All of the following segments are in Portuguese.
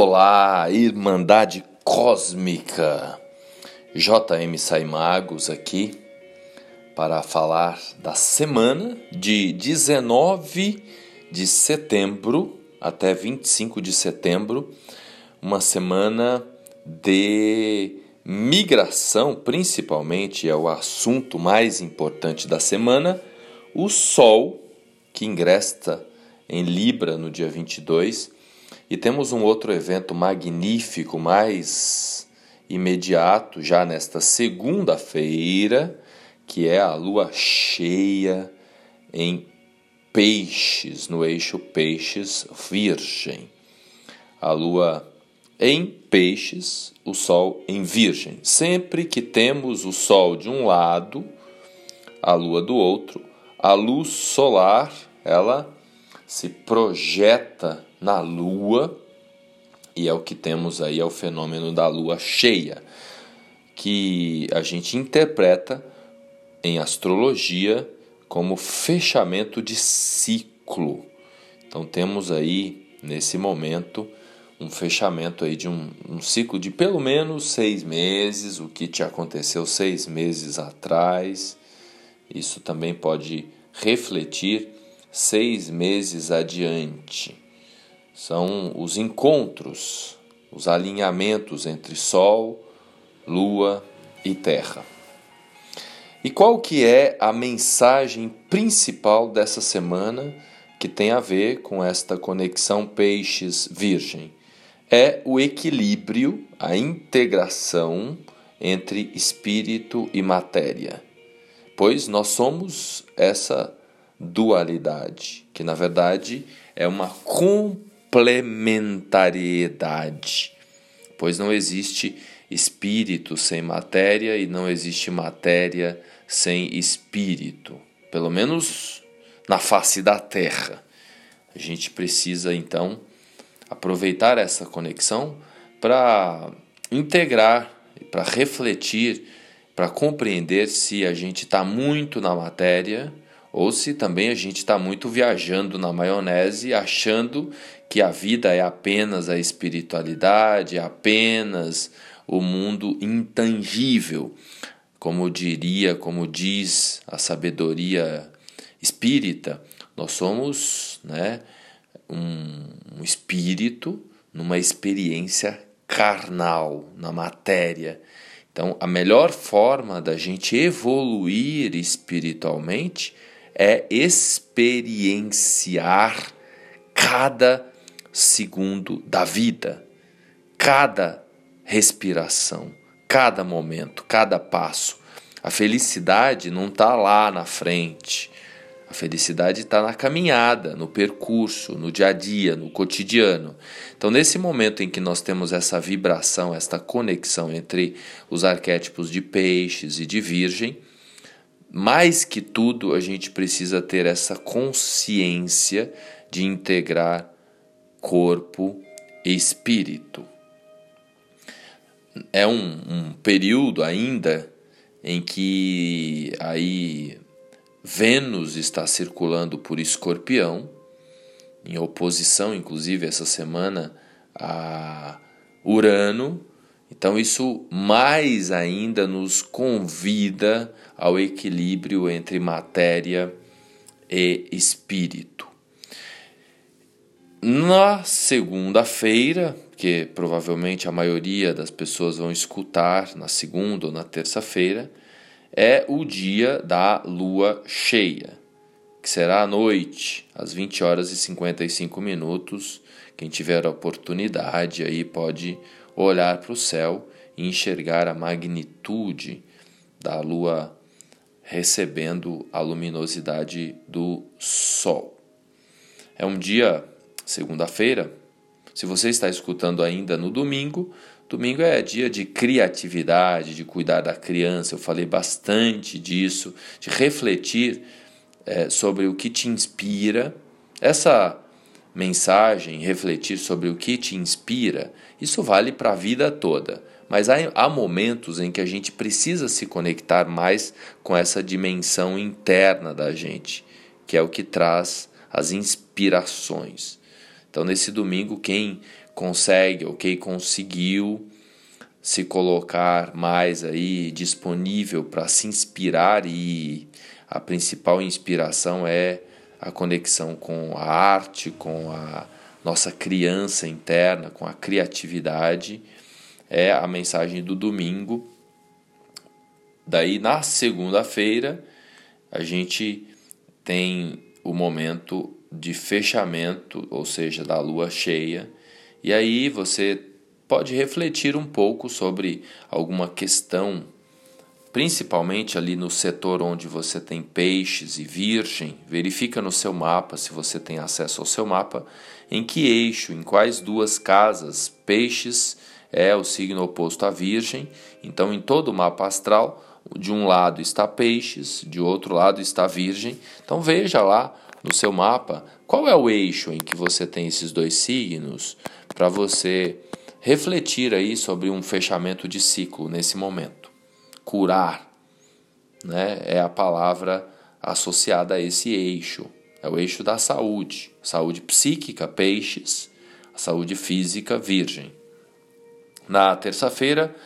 Olá, Irmandade Cósmica! JM Saimagos aqui para falar da semana de 19 de setembro até 25 de setembro, uma semana de migração, principalmente é o assunto mais importante da semana. O Sol, que ingressa em Libra no dia 22 e temos um outro evento magnífico, mais imediato, já nesta segunda-feira, que é a lua cheia em Peixes, no eixo Peixes-Virgem. A lua em Peixes, o Sol em Virgem. Sempre que temos o Sol de um lado, a lua do outro, a luz solar, ela se projeta na lua, e é o que temos aí, é o fenômeno da lua cheia, que a gente interpreta em astrologia como fechamento de ciclo. Então temos aí, nesse momento, um fechamento aí de um, um, ciclo de pelo menos seis meses, o que te aconteceu seis meses atrás. Isso também pode refletir seis meses adiante. São os encontros, os alinhamentos entre Sol, Lua e Terra. E qual que é a mensagem principal dessa semana que tem a ver com esta conexão peixes-virgem? É o equilíbrio, a integração entre espírito e matéria. Pois nós somos essa dualidade, que na verdade é uma complementariedade, pois não existe espírito sem matéria e não existe matéria sem espírito, pelo menos na face da Terra. A gente precisa então aproveitar essa conexão para integrar, para refletir, para compreender se a gente está muito na matéria ou se também a gente está muito viajando na maionese, achando que a vida é apenas a espiritualidade, é apenas o mundo intangível, como diria, como diz a sabedoria espírita, nós somos né, um, um espírito numa experiência carnal, na matéria. Então, a melhor forma da gente evoluir espiritualmente é experienciar cada segundo da vida, cada respiração, cada momento, cada passo. A felicidade não está lá na frente. A felicidade está na caminhada, no percurso, no dia a dia, no cotidiano. Então, nesse momento em que nós temos essa vibração, esta conexão entre os arquétipos de peixes e de virgem, mais que tudo, a gente precisa ter essa consciência de integrar corpo e espírito. É um, um período ainda em que aí Vênus está circulando por Escorpião, em oposição, inclusive, essa semana a Urano, então, isso mais ainda nos convida ao equilíbrio entre matéria e espírito. Na segunda-feira, que provavelmente a maioria das pessoas vão escutar na segunda ou na terça-feira, é o dia da lua cheia, que será à noite, às 20 horas e 55 minutos. Quem tiver a oportunidade aí pode olhar para o céu e enxergar a magnitude da lua recebendo a luminosidade do sol. É um dia, segunda-feira, se você está escutando ainda no domingo, domingo é dia de criatividade, de cuidar da criança. Eu falei bastante disso, de refletir é, sobre o que te inspira. Essa mensagem, refletir sobre o que te inspira, isso vale para a vida toda. Mas há, há momentos em que a gente precisa se conectar mais com essa dimensão interna da gente, que é o que traz as inspirações. Então, nesse domingo, quem consegue ou quem conseguiu se colocar mais aí disponível para se inspirar e a principal inspiração é a conexão com a arte, com a nossa criança interna, com a criatividade, é a mensagem do domingo. Daí na segunda-feira a gente tem o momento de fechamento, ou seja, da lua cheia, e aí você pode refletir um pouco sobre alguma questão principalmente ali no setor onde você tem peixes e virgem, verifica no seu mapa, se você tem acesso ao seu mapa, em que eixo, em quais duas casas peixes é o signo oposto à virgem. Então, em todo o mapa astral, de um lado está peixes, de outro lado está virgem. Então, veja lá no seu mapa qual é o eixo em que você tem esses dois signos para você refletir aí sobre um fechamento de ciclo nesse momento curar, né, é a palavra associada a esse eixo. É o eixo da saúde. Saúde psíquica, peixes, saúde física, virgem. Na terça-feira,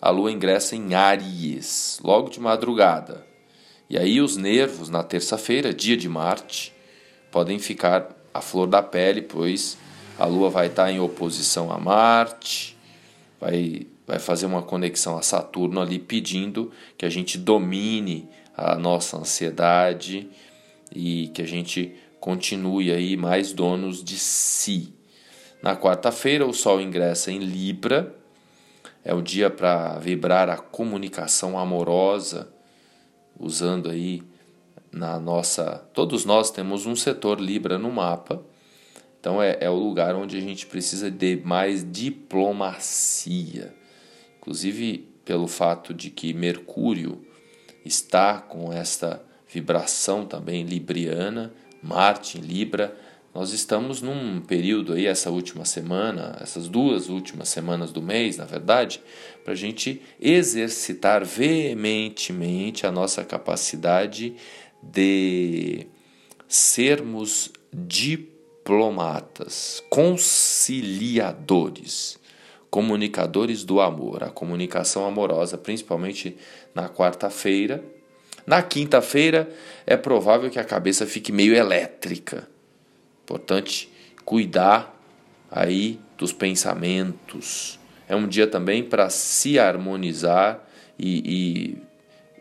a lua ingressa em Áries, logo de madrugada. E aí os nervos, na terça-feira, dia de Marte, podem ficar à flor da pele, pois a lua vai estar em oposição a Marte, vai vai fazer uma conexão a Saturno ali pedindo que a gente domine a nossa ansiedade e que a gente continue aí mais donos de si. Na quarta-feira o Sol ingressa em Libra, é o dia para vibrar a comunicação amorosa, usando aí na nossa. Todos nós temos um setor Libra no mapa, então é, é o lugar onde a gente precisa de mais diplomacia inclusive pelo fato de que Mercúrio está com esta vibração também libriana, Marte em Libra. Nós estamos num período aí, essa última semana, essas duas últimas semanas do mês, na verdade, para a gente exercitar veementemente a nossa capacidade de sermos diplomatas, conciliadores comunicadores do amor, a comunicação amorosa, principalmente na quarta-feira. Na quinta-feira é provável que a cabeça fique meio elétrica. Importante cuidar aí dos pensamentos. É um dia também para se harmonizar e, e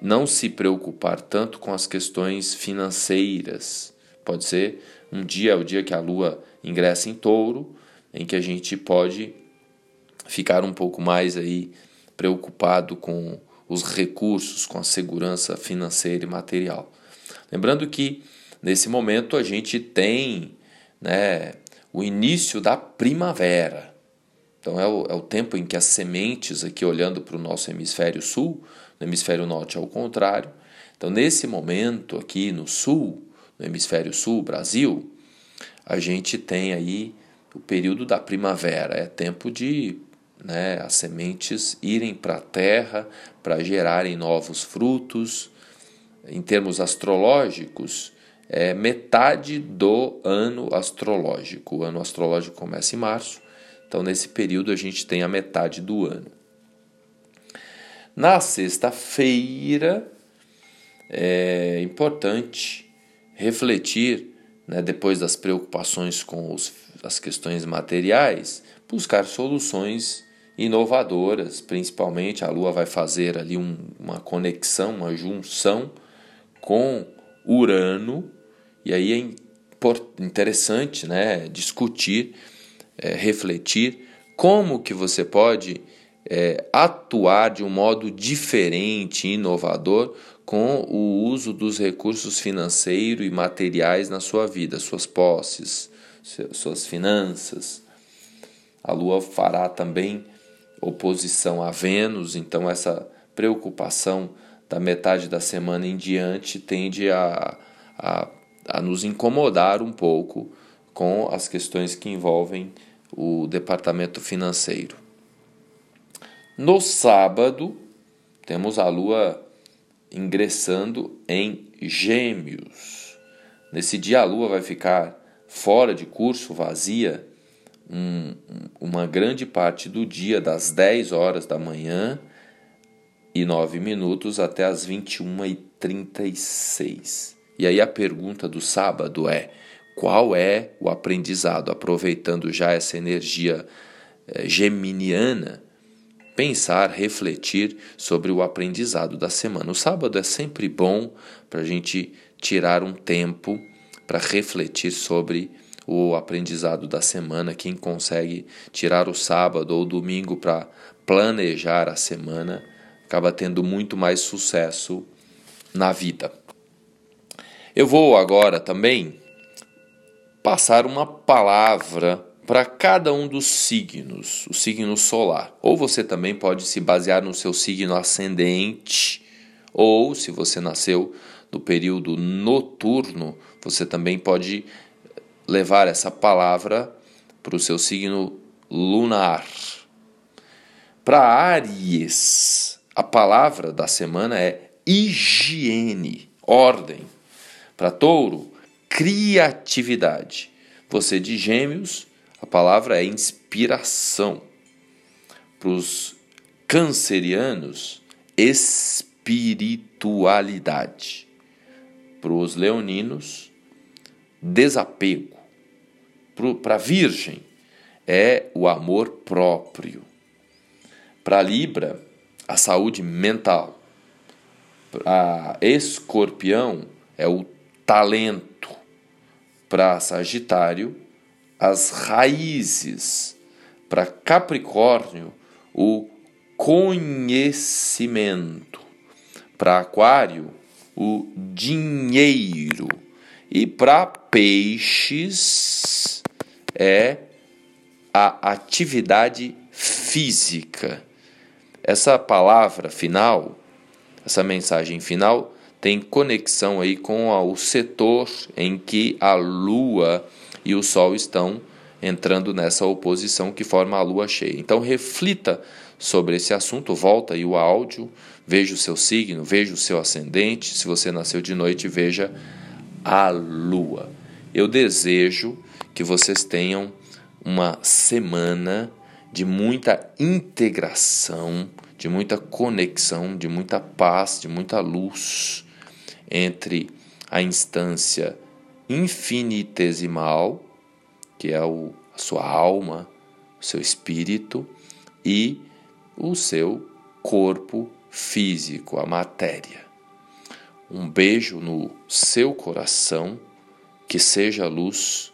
não se preocupar tanto com as questões financeiras. Pode ser um dia, é o dia que a lua ingressa em touro, em que a gente pode ficar um pouco mais aí preocupado com os recursos, com a segurança financeira e material. Lembrando que nesse momento a gente tem né, o início da primavera. Então é o, é o tempo em que as sementes, aqui olhando para o nosso hemisfério sul, no hemisfério norte é o contrário. Então, nesse momento aqui no sul, no hemisfério sul, Brasil, a gente tem aí o período da primavera, é tempo de né, as sementes irem para a terra para gerarem novos frutos. Em termos astrológicos, é metade do ano astrológico. O ano astrológico começa em março, então nesse período a gente tem a metade do ano. Na sexta-feira é importante refletir, né, depois das preocupações com os, as questões materiais, buscar soluções inovadoras, principalmente a Lua vai fazer ali um, uma conexão, uma junção com Urano, e aí é interessante né, discutir, é, refletir como que você pode é, atuar de um modo diferente, inovador, com o uso dos recursos financeiros e materiais na sua vida, suas posses, suas finanças. A Lua fará também oposição a Vênus, então essa preocupação da metade da semana em diante tende a, a, a nos incomodar um pouco com as questões que envolvem o departamento financeiro. No sábado, temos a Lua ingressando em Gêmeos. Nesse dia, a Lua vai ficar fora de curso, vazia, um, uma grande parte do dia, das 10 horas da manhã e 9 minutos até as 21 e 36. E aí a pergunta do sábado é: qual é o aprendizado? Aproveitando já essa energia eh, geminiana, pensar, refletir sobre o aprendizado da semana. O sábado é sempre bom para a gente tirar um tempo para refletir sobre o aprendizado da semana. Quem consegue tirar o sábado ou domingo para planejar a semana acaba tendo muito mais sucesso na vida. Eu vou agora também passar uma palavra para cada um dos signos, o signo solar. Ou você também pode se basear no seu signo ascendente, ou se você nasceu no período noturno, você também pode levar essa palavra para o seu signo lunar. Para Aries, a palavra da semana é higiene, ordem. Para Touro, criatividade. Você de Gêmeos, a palavra é inspiração. Para os cancerianos, espiritualidade. Para os leoninos, desapego. Para a Virgem, é o amor próprio. Para Libra, a saúde mental. Para Escorpião, é o talento. Para Sagitário, as raízes. Para Capricórnio, o conhecimento. Para Aquário, o dinheiro. E para peixes é a atividade física. Essa palavra final, essa mensagem final, tem conexão aí com o setor em que a Lua e o Sol estão entrando nessa oposição que forma a Lua cheia. Então reflita sobre esse assunto, volta aí o áudio, veja o seu signo, veja o seu ascendente. Se você nasceu de noite, veja a Lua. Eu desejo que vocês tenham uma semana de muita integração, de muita conexão, de muita paz, de muita luz entre a instância infinitesimal, que é o, a sua alma, o seu espírito, e o seu corpo físico, a matéria. Um beijo no seu coração, que seja luz,